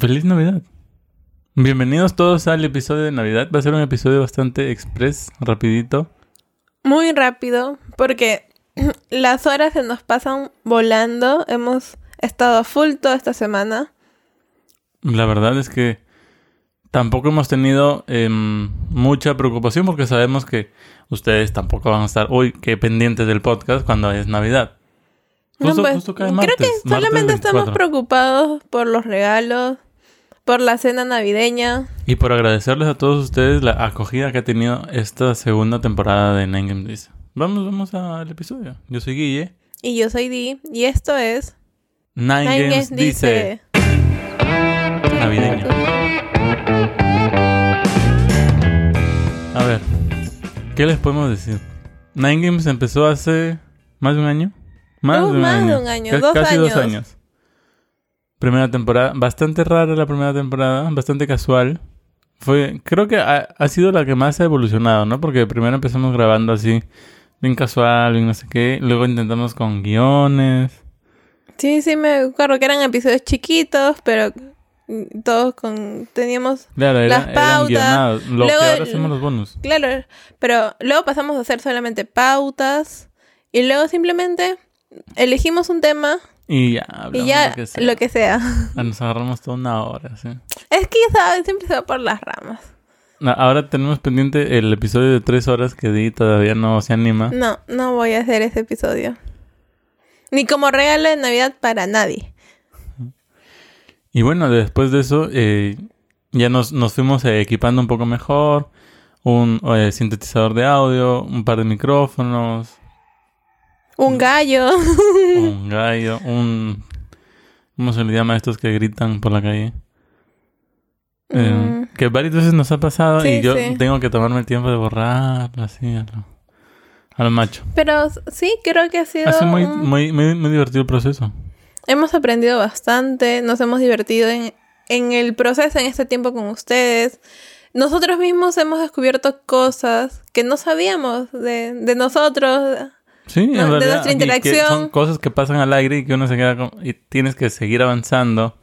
Feliz Navidad. Bienvenidos todos al episodio de Navidad. Va a ser un episodio bastante express, rapidito. Muy rápido, porque las horas se nos pasan volando. Hemos estado a full toda esta semana. La verdad es que tampoco hemos tenido em, mucha preocupación porque sabemos que ustedes tampoco van a estar, uy, qué pendientes del podcast cuando es Navidad. No, Justo- pues, justo cae creo que solamente estamos 24. preocupados por los regalos, por la cena navideña. Y por agradecerles a todos ustedes la acogida que ha tenido esta segunda temporada de Nine Games Dice. Vamos, vamos al episodio. Yo soy Guille. Y yo soy Di, y esto es Nine, Nine Games Games dice navideño. A ver, ¿qué les podemos decir? Nine Games empezó hace más de un año. Más, de, un más de año. un año, Ca- dos Casi dos años. Primera temporada, bastante rara la primera temporada, bastante casual. Fue, creo que ha, ha sido la que más ha evolucionado, ¿no? Porque primero empezamos grabando así, bien casual, bien no sé qué. Luego intentamos con guiones. Sí, sí, me acuerdo que eran episodios chiquitos, pero mm, todos con... Teníamos... Claro, era, Las pautas. Lo Luego que ahora el- hacemos los bonus. Claro, pero luego pasamos a hacer solamente pautas y luego simplemente elegimos un tema Y ya, hablamos y ya lo que sea. lo que sea. Ah, Nos agarramos toda una hora, sí. Es que ya saben, siempre se va por las ramas. No, Ahora tenemos pendiente el episodio de tres horas que Di todavía no se anima. No, no voy a hacer ese episodio. Ni como regalo de Navidad para nadie. Y bueno, después de eso, eh, ya nos, nos fuimos eh, equipando un poco mejor. Un eh, sintetizador de audio, un par de micrófonos, Un gallo. un gallo, un... ¿Cómo se le llama a estos que gritan por la calle? Eh, Mm. Que varias veces nos ha pasado y yo sí. tengo que tomarme el tiempo de borrarlo así a lo, a lo macho. Pero sí, creo que ha sido... Ha sido muy, un- muy, muy, muy divertido el proceso. Hemos aprendido bastante, nos hemos divertido en, en el proceso, en este tiempo con ustedes. Nosotros mismos hemos descubierto cosas que no sabíamos de, de nosotros. Sí, en de realidad. nuestra interacción. son cosas que pasan al aire y que uno se queda con... Y tienes que seguir avanzando.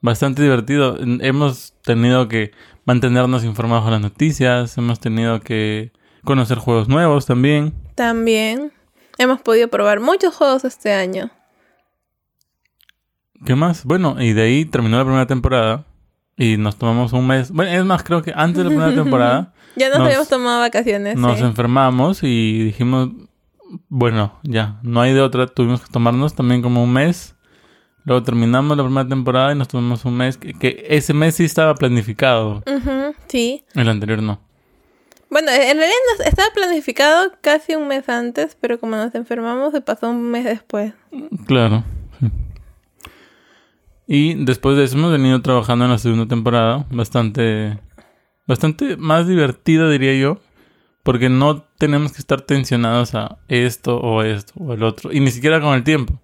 Bastante divertido. Hemos tenido que mantenernos informados de las noticias. Hemos tenido que conocer juegos nuevos también. También hemos podido probar muchos juegos este año. ¿Qué más? Bueno, y de ahí terminó la primera temporada. Y nos tomamos un mes. Bueno, es más, creo que antes de la primera temporada Ya nos, Nos- habíamos tomado vacaciones. nos sí. enfermamos y dijimos, bueno, ya, no hay de otra. Tuvimos que tomarnos también como un mes. Luego terminamos la primera temporada y nos tomamos un mes. Que, que ese mes sí estaba planificado. Ujú, sí. El anterior no. Bueno, en realidad nos- estaba planificado casi un mes antes, pero como nos enfermamos, se pasó un mes después. Claro. sí. Y después de eso hemos venido trabajando en la segunda temporada. Bastante. Bastante más divertida, diría yo. Porque no tenemos que estar tensionados a esto o esto o el otro. Y ni siquiera con el tiempo.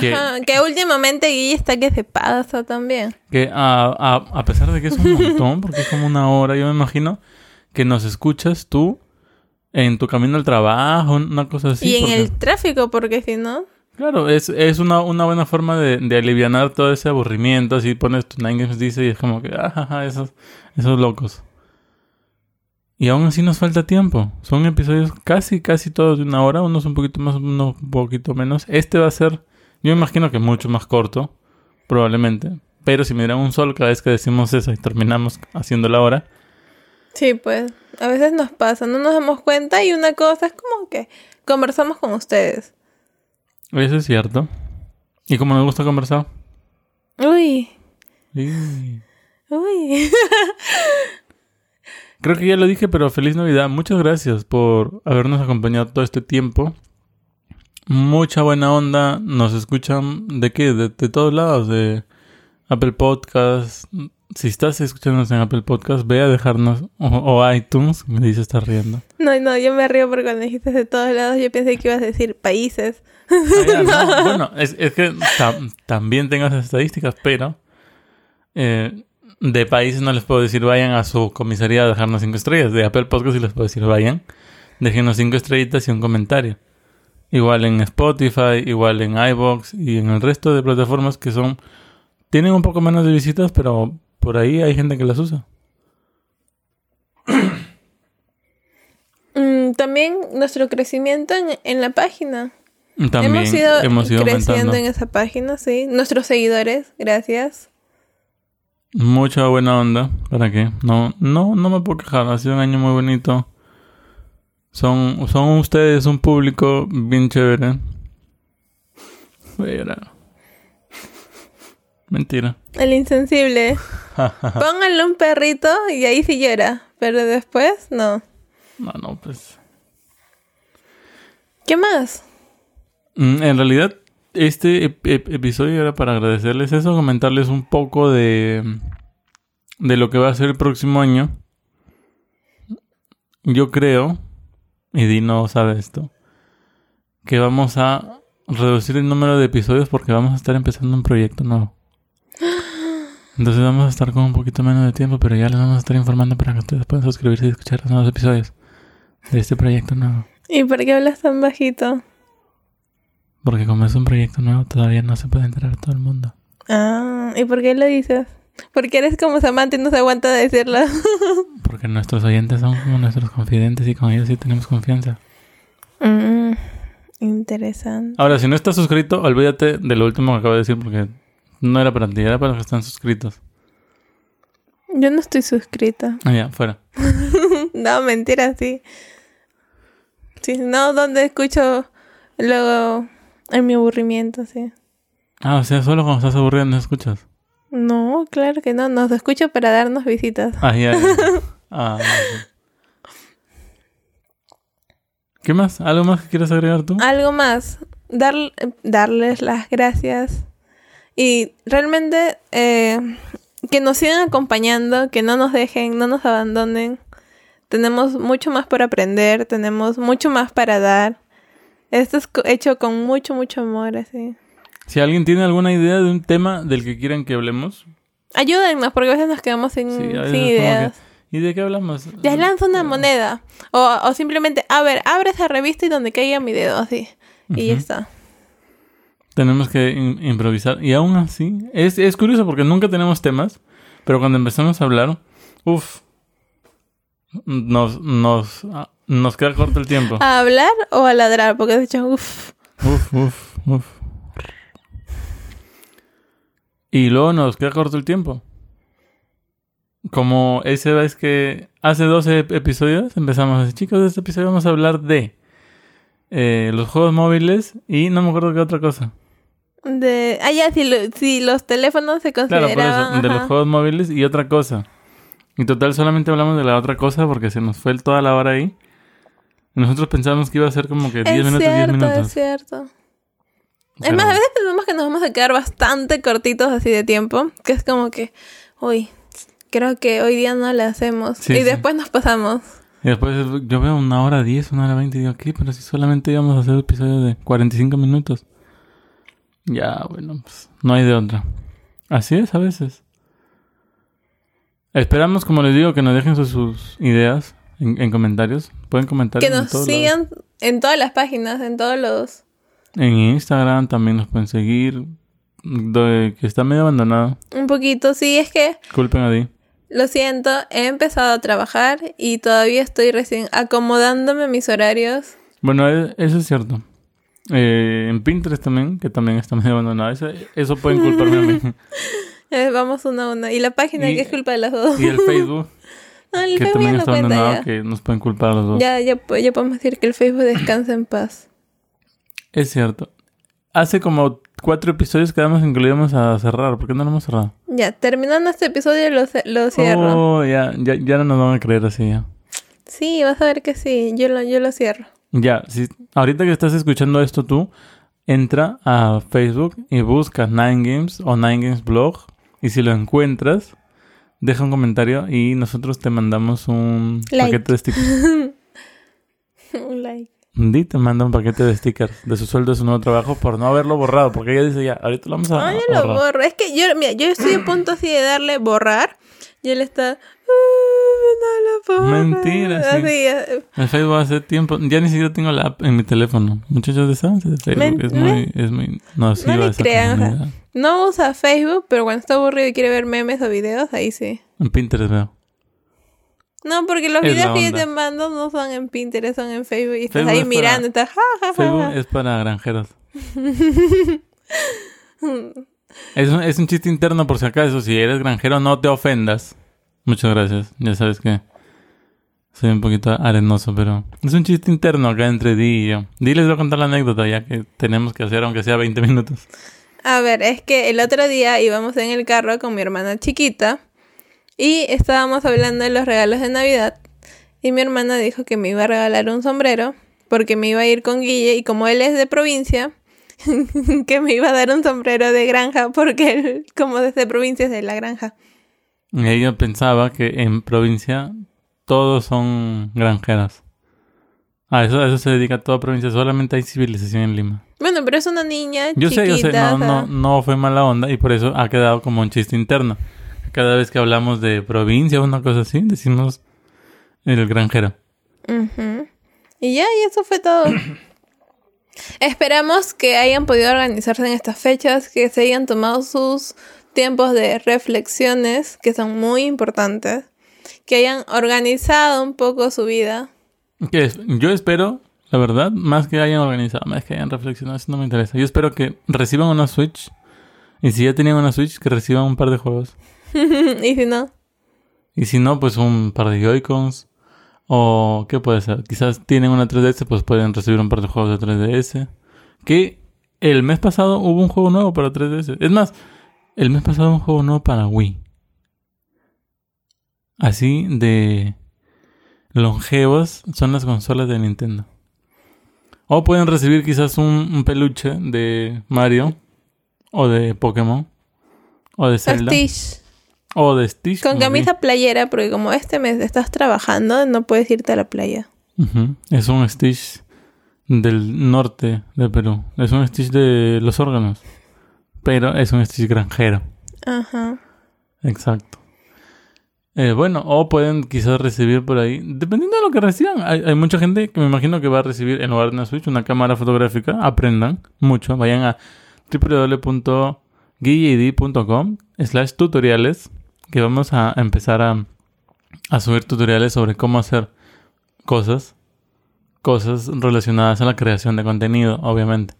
Que- Ajá, que últimamente Guille está que se pasa también. Que a, a, a pesar de que es un montón, porque es como una hora, yo me imagino que nos escuchas tú en tu camino al trabajo, una cosa así. y en porque- el tráfico, porque si no... Claro, es, es una, una buena forma de, de alivianar todo ese aburrimiento. Así pones tu Nine Games dice y es como que, ajaja, esos, esos locos. Y aún así nos falta tiempo. Son episodios casi, casi todos de una hora. Unos un poquito más, unos un poquito menos. Este va a ser, yo me imagino que mucho más corto, probablemente. Pero si me dieran un sol cada vez que decimos eso y terminamos haciendo la hora. Sí, pues a veces nos pasa, no nos damos cuenta y una cosa es como que conversamos con ustedes. Eso es cierto. Y como nos gusta conversar. Uy, Sí. uy. Creo que ya lo dije, pero feliz Navidad. Muchas gracias por habernos acompañado todo este tiempo. Mucha buena onda. Nos escuchan de qué? De, de todos lados. De Apple Podcasts. Si estás escuchándonos en Apple Podcasts, ve a dejarnos. O, o iTunes. Me dice estar riendo. No, no, yo me río porque cuando dijiste de todos lados yo pensé que ibas a decir países. Ah, ya, no, Bueno, es, es que tam- también tengo esas estadísticas, pero eh, de países no les puedo decir vayan a su comisaría a dejarnos cinco estrellas. De Apple Podcast sí les puedo decir vayan, déjenos cinco estrellitas y un comentario. Igual en Spotify, igual en iBox y en el resto de plataformas que son Tienen un poco menos de visitas, pero por ahí hay gente que las usa. Mm, también nuestro crecimiento en, en la página. También hemos ido, hemos ido creciendo aumentando. en esa página, sí. Nuestros seguidores, gracias. Mucha buena onda. ¿Para qué? No, no, no me puedo quejar. Ha sido un año muy bonito. Son, son ustedes un público bien chévere. Voy a llorar. Mentira. El insensible. Pónganle un perrito y ahí sí llora. Pero después, no. No, no, pues. ¿Qué más? Mm, En realidad, este ep- ep- episodio era para agradecerles eso, comentarles un poco de, de lo que va a ser el próximo año. Yo creo, y Dino sabe esto, que vamos a reducir el número de episodios porque vamos a estar empezando un proyecto nuevo. Entonces vamos a estar con un poquito menos de tiempo, pero ya les vamos a estar informando para que ustedes puedan suscribirse y escuchar los nuevos episodios de este proyecto nuevo. ¿Y por qué hablas tan bajito? Porque como es un proyecto nuevo, todavía no se puede enterar todo el mundo. Ah, ¿y por qué lo dices? Porque eres como Samantha y no se aguanta de decirlo. Porque nuestros oyentes son como nuestros confidentes y con ellos sí tenemos confianza. Mm, interesante. Ahora, si no estás suscrito, olvídate de lo último que acabo de decir porque no era para ti, era para los que están suscritos. Yo no estoy suscrita. Ah, ya, fuera. No, mentira, sí. Sí, no, donde escucho luego en mi aburrimiento, sí. Ah, o sea, solo cuando estás aburrido no escuchas. No, claro que no, nos escucho para darnos visitas. Ah, ya. ya. Ah. ¿Qué más? ¿Algo más que quieras agregar tú? Algo más, dar, darles las gracias y realmente eh, que nos sigan acompañando, que no nos dejen, no nos abandonen. Tenemos mucho más por aprender, tenemos mucho más para dar. Esto es hecho con mucho, mucho amor, así. Si alguien tiene alguna idea de un tema del que quieran que hablemos, Ayúdennos, porque a veces nos quedamos sin, Sí, ideas. ¿y de qué hablamos? Les lanzo una moneda. O, o simplemente, a ver, abre esa revista y donde caiga mi dedo, así. Y ya está. Tenemos que im- improvisar. Y aún así, es, es curioso porque nunca tenemos temas, pero cuando empezamos a hablar, uff, nos, nos, ah, nos queda corto el tiempo. ¿A hablar o a ladrar? Porque de hecho, uff. Uf, uf, uf. Y luego nos queda corto el tiempo. Como esa vez que hace 12 ep- episodios empezamos así, chicos, de este episodio vamos a hablar de eh, los juegos móviles y no me acuerdo qué otra cosa. De... Ah, ya, si, lo- si los teléfonos se Claro, por consideraban... eso, de los juegos móviles y otra cosa. Y total, solamente hablamos de la otra cosa porque se nos fue toda la hora ahí. Nosotros pensábamos que iba a ser como que 10 Es minutos, 10 cierto, minutos. es cierto. Es Pero- más, a veces pensamos que nos vamos a quedar bastante cortitos así de tiempo. Que es como que, uy, creo que hoy día no lo hacemos. Sí, y sí. después nos pasamos. Y después yo veo una hora 10, una hora 20 y digo, ¿qué? Pero si solamente íbamos a hacer episodios de 45 minutos. Ya, bueno, pues no hay de otra. Así es a veces. Esperamos, como les digo, que nos dejen sus, sus ideas en, en comentarios. Pueden comentar Que en nos lados. sigan en todas las páginas, en todos los... En Instagram también nos pueden seguir. de- que está medio abandonado. Un poquito, sí, es que Culpen a Di. Lo siento, he empezado a trabajar y todavía estoy recién acomodándome a mis horarios. Bueno, e- eso es cierto. Eh, en Pinterest también, que también está medio abandonado. Eso, eso pueden culparme a mí. Eh, vamos uno a uno. Y la página, Y- que es culpa de las dos. Y el Facebook, el que también está abandonado, ya. que nos pueden culpar a los dos. Ya, ya, po- ya podemos decir que el Facebook descansa en paz. Es cierto. Hace como cuatro episodios quedamos en que lo íbamos a cerrar. ¿Por qué no lo hemos cerrado? Ya, terminando este episodio lo, lo cierro. Oh, ya, ya, ya no nos van a creer así ya. Sí, vas a ver que sí, yo lo, yo lo cierro. Ya, si, ahorita que estás escuchando esto tú, entra a Facebook y busca Nine Games o Nine Games Blog. Y si lo encuentras, deja un comentario y nosotros te mandamos un Like. paquete de stickers. Un like. Di te manda un paquete de stickers de su sueldo de su nuevo trabajo por no haberlo borrado. Porque ella dice ya, ahorita lo vamos a, ya a lo borrar. borro. Es que yo, mira, yo estoy a punto así de darle borrar. Y él está. "Ah, no lo puedo Mentira, sí. Eh, El Facebook hace tiempo, ya ni siquiera tengo la app en mi teléfono. Muchachos, de Facebook, Men- es muy, es muy nociva No esa crean, o sea, comunidad. no usa Facebook, pero cuando está aburrido y quiere ver memes o videos, ahí sí. En Pinterest veo. No, porque los Es videos que yo te mando no son en Pinterest, son en Facebook y estás Facebook ahí es para- mirando, estás ja, ja, ja, Facebook es para granjeros. es, un, es un chiste interno por si acaso. Si eres granjero, no te ofendas. Muchas gracias. Ya sabes que soy un poquito arenoso, pero es un chiste interno acá entre Di y yo. Di les voy a contar la anécdota ya que tenemos que hacer, aunque sea 20 minutos. A ver, es que el otro día íbamos en el carro con mi hermana chiquita y estábamos hablando de los regalos de Navidad y mi hermana dijo que me iba a regalar un sombrero porque me iba a ir con Guille y como él es de provincia, que me iba a dar un sombrero de granja porque él como es de provincia es de la granja. Y ella pensaba que en provincia todos son granjeras. A eso, a eso se dedica toda provincia. Solamente hay civilización en Lima. Bueno, pero es una niña Yo chiquita. sé, yo sé, no, no, no fue mala onda y por eso ha quedado como un chiste interno. Cada vez que hablamos de provincia o una cosa así, decimos el granjero. Ujú. Y ya, y eso fue todo. Esperamos que hayan podido organizarse en estas fechas, que se hayan tomado sus tiempos de reflexiones, que son muy importantes, que hayan organizado un poco su vida. ¿Qué es? Yo espero, la verdad, más que hayan organizado, más que hayan reflexionado, eso no me interesa. Yo espero que reciban una Switch y si ya tenían una Switch, que reciban un par de juegos. y si no, Y si no, pues un par de Joy-Cons. O, ¿qué puede ser? Quizás tienen una 3DS, pues pueden recibir un par de juegos de 3DS. Que el mes pasado hubo un juego nuevo para 3DS. Es más, el mes pasado un juego nuevo para Wii. Así de longevos son las consolas de Nintendo. O pueden recibir quizás un, un peluche de Mario. O de Pokémon. O de Zelda. Stitch, O de Stitch. con vi. camisa playera, porque como este mes estás trabajando, no puedes irte a la playa. Es un Stitch del norte de Perú. Es un Stitch de los órganos. Pero es un Stitch granjero. Ajá. Exacto. Eh, bueno, o pueden quizás recibir por ahí, dependiendo de lo que reciban. Hay, hay mucha gente que me imagino que va a recibir en lugar de una Switch una cámara fotográfica. Aprendan mucho. Vayan a www.guilleid.com slash tutoriales que vamos a empezar a, a subir tutoriales sobre cómo hacer cosas. Cosas relacionadas a la creación de contenido, obviamente.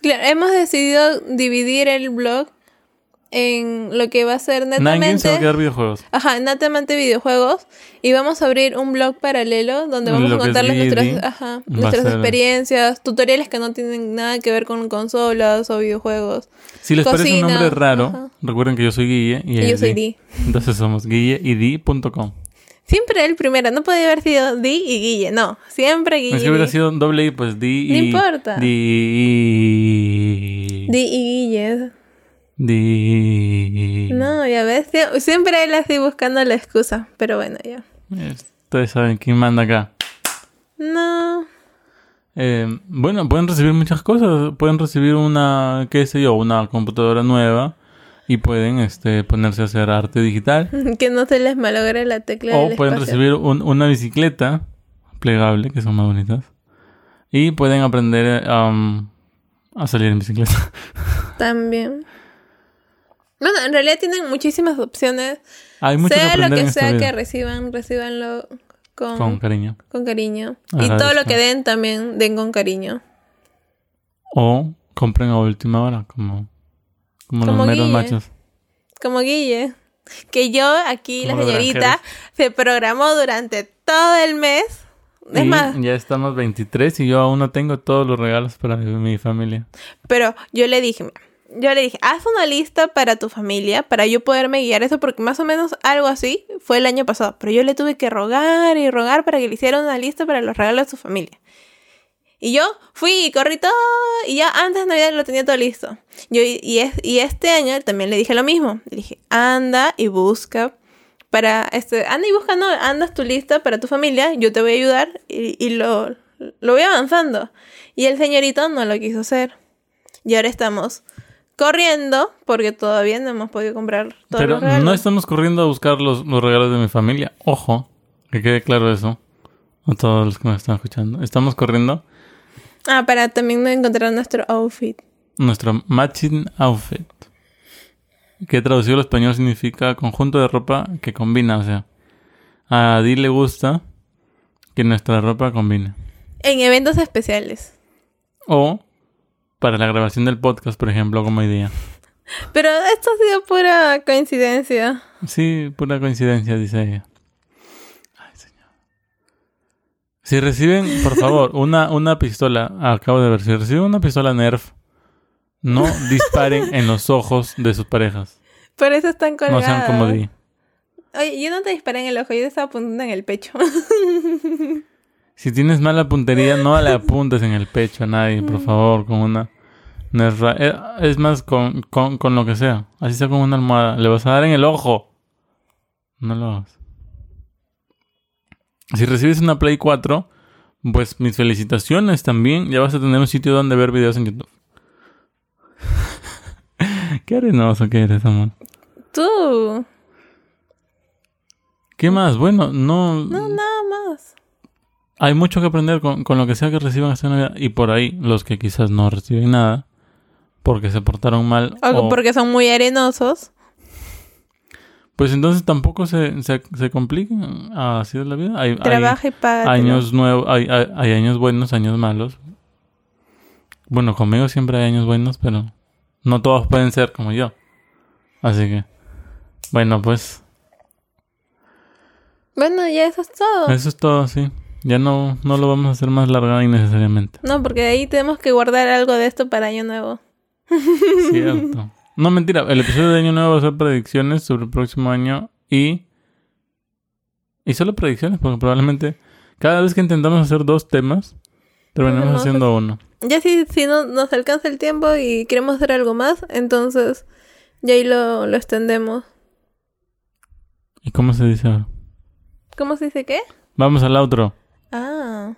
Claro, hemos decidido dividir el blog en lo que va a ser Nine Games se va a netamente... quedar videojuegos. Ajá, netamente videojuegos. Y vamos a abrir un blog paralelo donde vamos Lo a contarles nuestras, ajá, nuestras ser- experiencias, tutoriales que no tienen nada que ver con consolas o videojuegos. Si les parece un nombre raro, ajá. recuerden que yo soy Guille y, yo soy Di. Di. Entonces somos guilleid.com. Siempre el primero, no podía haber sido Di y Guille, no, siempre Guille. Es que hubiera Di. sido doble I, pues Di No y... importa. Di... Di y Guille. Di... No, ya ves, sie- siempre él así buscando la excusa, pero bueno, ya. Ustedes saben quién manda acá. No, Eh, bueno, pueden recibir muchas cosas. Pueden recibir una, qué sé yo, una computadora nueva. Y pueden este, ponerse a hacer arte digital. que no se les malogre la tecla O del pueden espacio. recibir un- una bicicleta plegable, que son más bonitas. Y pueden aprender um, a salir en bicicleta. También. Bueno, en realidad tienen muchísimas opciones. Hay mucho que sea lo que sea vida. que reciban, recibanlo con, Con con, cariño. cariño. Y todo lo que den también den con cariño. O compren a última hora, como, como, Como los meros Guille. machos. Como Guille. Que yo aquí, la Como señorita, granjeros. se programó durante todo el mes. Es y más, ya estamos 23 y yo aún no tengo todos los regalos para mi, mi familia. pero yo le dije, yo le dije, haz una lista para tu familia, para yo poderme guiar eso, porque más o menos algo así fue el año pasado. Pero yo le tuve que rogar y rogar para que le hiciera una lista para los regalos de su familia. Y yo fui y corrí todo y ya antes de Navidad lo tenía todo listo. Yo, y, es- y este año también le dije lo mismo. Le dije, anda y busca para, este, anda y busca, no, andas tu lista para tu familia, yo te voy a ayudar y, y lo, lo voy avanzando. Y el señorito no lo quiso hacer. Y ahora estamos corriendo porque todavía no hemos podido comprar todos Pero los regalos. no estamos corriendo a buscar los, los regalos de mi familia. Ojo, Que quede claro eso a todos los que nos están escuchando. Estamos corriendo Ah, para también encontrar nuestro outfit. nuestro matching outfit. Que traducido al español significa conjunto de ropa que combina. O sea, a Adi le gusta que nuestra ropa combine. En eventos especiales. O para la grabación del podcast, por ejemplo, como hoy día. Pero esto ha sido pura coincidencia. Sí, pura coincidencia, dice ella. Si reciben, por favor, una, una pistola, acabo de ver, si reciben una pistola Nerf, no disparen en los ojos de sus parejas. Por eso están No colgados. sean como di. Oye, yo no te disparé en el ojo, yo te estaba apuntando en el pecho. Si tienes mala puntería, no le apuntes en el pecho a nadie, por favor, con una Nerf. eh, Es más, con, con, con lo que sea. Así sea con una almohada. Le vas a dar en el ojo. No lo hagas. Si recibes una Play 4, pues mis felicitaciones también. Ya vas a tener un sitio donde ver videos en YouTube. Qué arenoso que eres, amor. Tú. ¿Qué más? Bueno, no... No, nada más. Hay mucho que aprender con, con lo que sea que reciban esta Navidad. Y por ahí, los que quizás no reciben nada, porque se portaron mal. O o- porque son muy arenosos. Pues entonces tampoco se, se, se compliquen. Así es la vida. Hay, hay Trabaja y paga. años nuevos, hay, hay, hay años buenos, años malos. Bueno, conmigo siempre hay años buenos, pero no todos pueden ser como yo. Así que, bueno, pues Bueno, ya eso es todo. eso es todo, sí. Ya no, no lo vamos a hacer más larga innecesariamente. No, porque de ahí tenemos que guardar algo de esto para Año Nuevo. Cierto. No, mentira. El episodio de Año Nuevo va a ser predicciones sobre el próximo año y... Y solo predicciones, porque probablemente cada vez que intentamos hacer dos temas, terminamos haciendo uno. Ya si, si no nos alcanza el tiempo y queremos hacer algo más, entonces ya ahí lo, lo extendemos. ¿Y cómo se dice ahora? ¿Cómo se dice qué? Vamos al outro. Ah.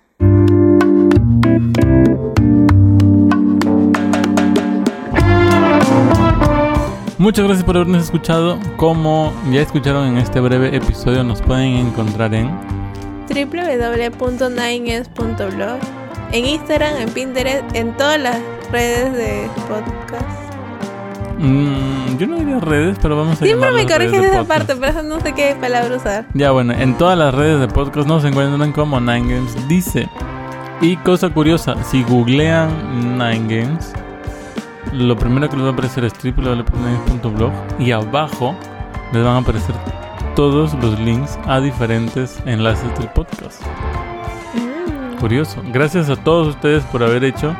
Muchas gracias por habernos escuchado. Como ya escucharon en este breve episodio, nos pueden encontrar en... www.9es.blog En Instagram, en Pinterest, en todas las redes de podcast. mm, yo no diría redes, pero vamos a Siempre me corriges esa podcast. parte, pero eso no sé qué palabra usar. Ya bueno, en todas las redes de podcast nos encuentran como Nine Games Dice. Y cosa curiosa, si googlean Nine Games, lo primero que les va a aparecer es www.blog y abajo les van a aparecer todos los links a diferentes enlaces del podcast. Mm. Curioso. Gracias a todos ustedes por haber hecho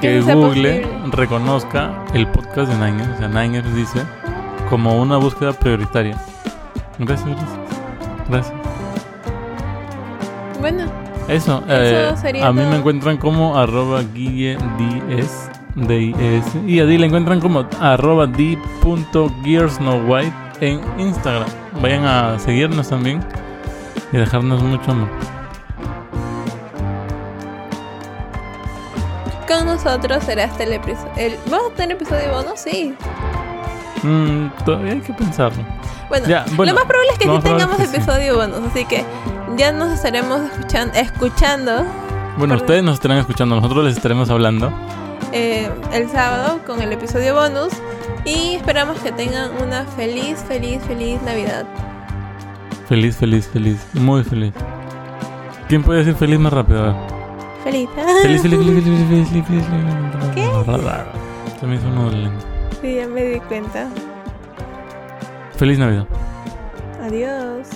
que Google reconozca el podcast de Niners. O sea, Niners dice como una búsqueda prioritaria. Gracias, gracias. Gracias. Bueno. Eso, eh, sería a mí me encuentran como arroba guille 10 D-I-S. Y a Dee la encuentran como arroba D.GearsNoWhite en Instagram. Vayan a seguirnos también y dejarnos mucho amor. Con nosotros será hasta el episodio. ¿Vamos a tener episodio bono? Sí. Mm, todavía hay que pensarlo. Bueno, lo más probable es que sí tengamos episodio sí. bonus, así que ya nos estaremos escuchan escuchando. Bueno, ustedes nos estarán escuchando, nosotros les estaremos hablando eh, el sábado con el episodio bonus y esperamos que tengan una feliz, feliz, feliz Navidad. Feliz, feliz, feliz, muy feliz. ¿Quién puede decir feliz más rápido? Feliz. Feliz, feliz, feliz, feliz, feliz, feliz, feliz, feliz. ¿Qué? Se me hizo un nudo en la lengua. Sí, ya me di cuenta. Feliz Navidad. Adiós.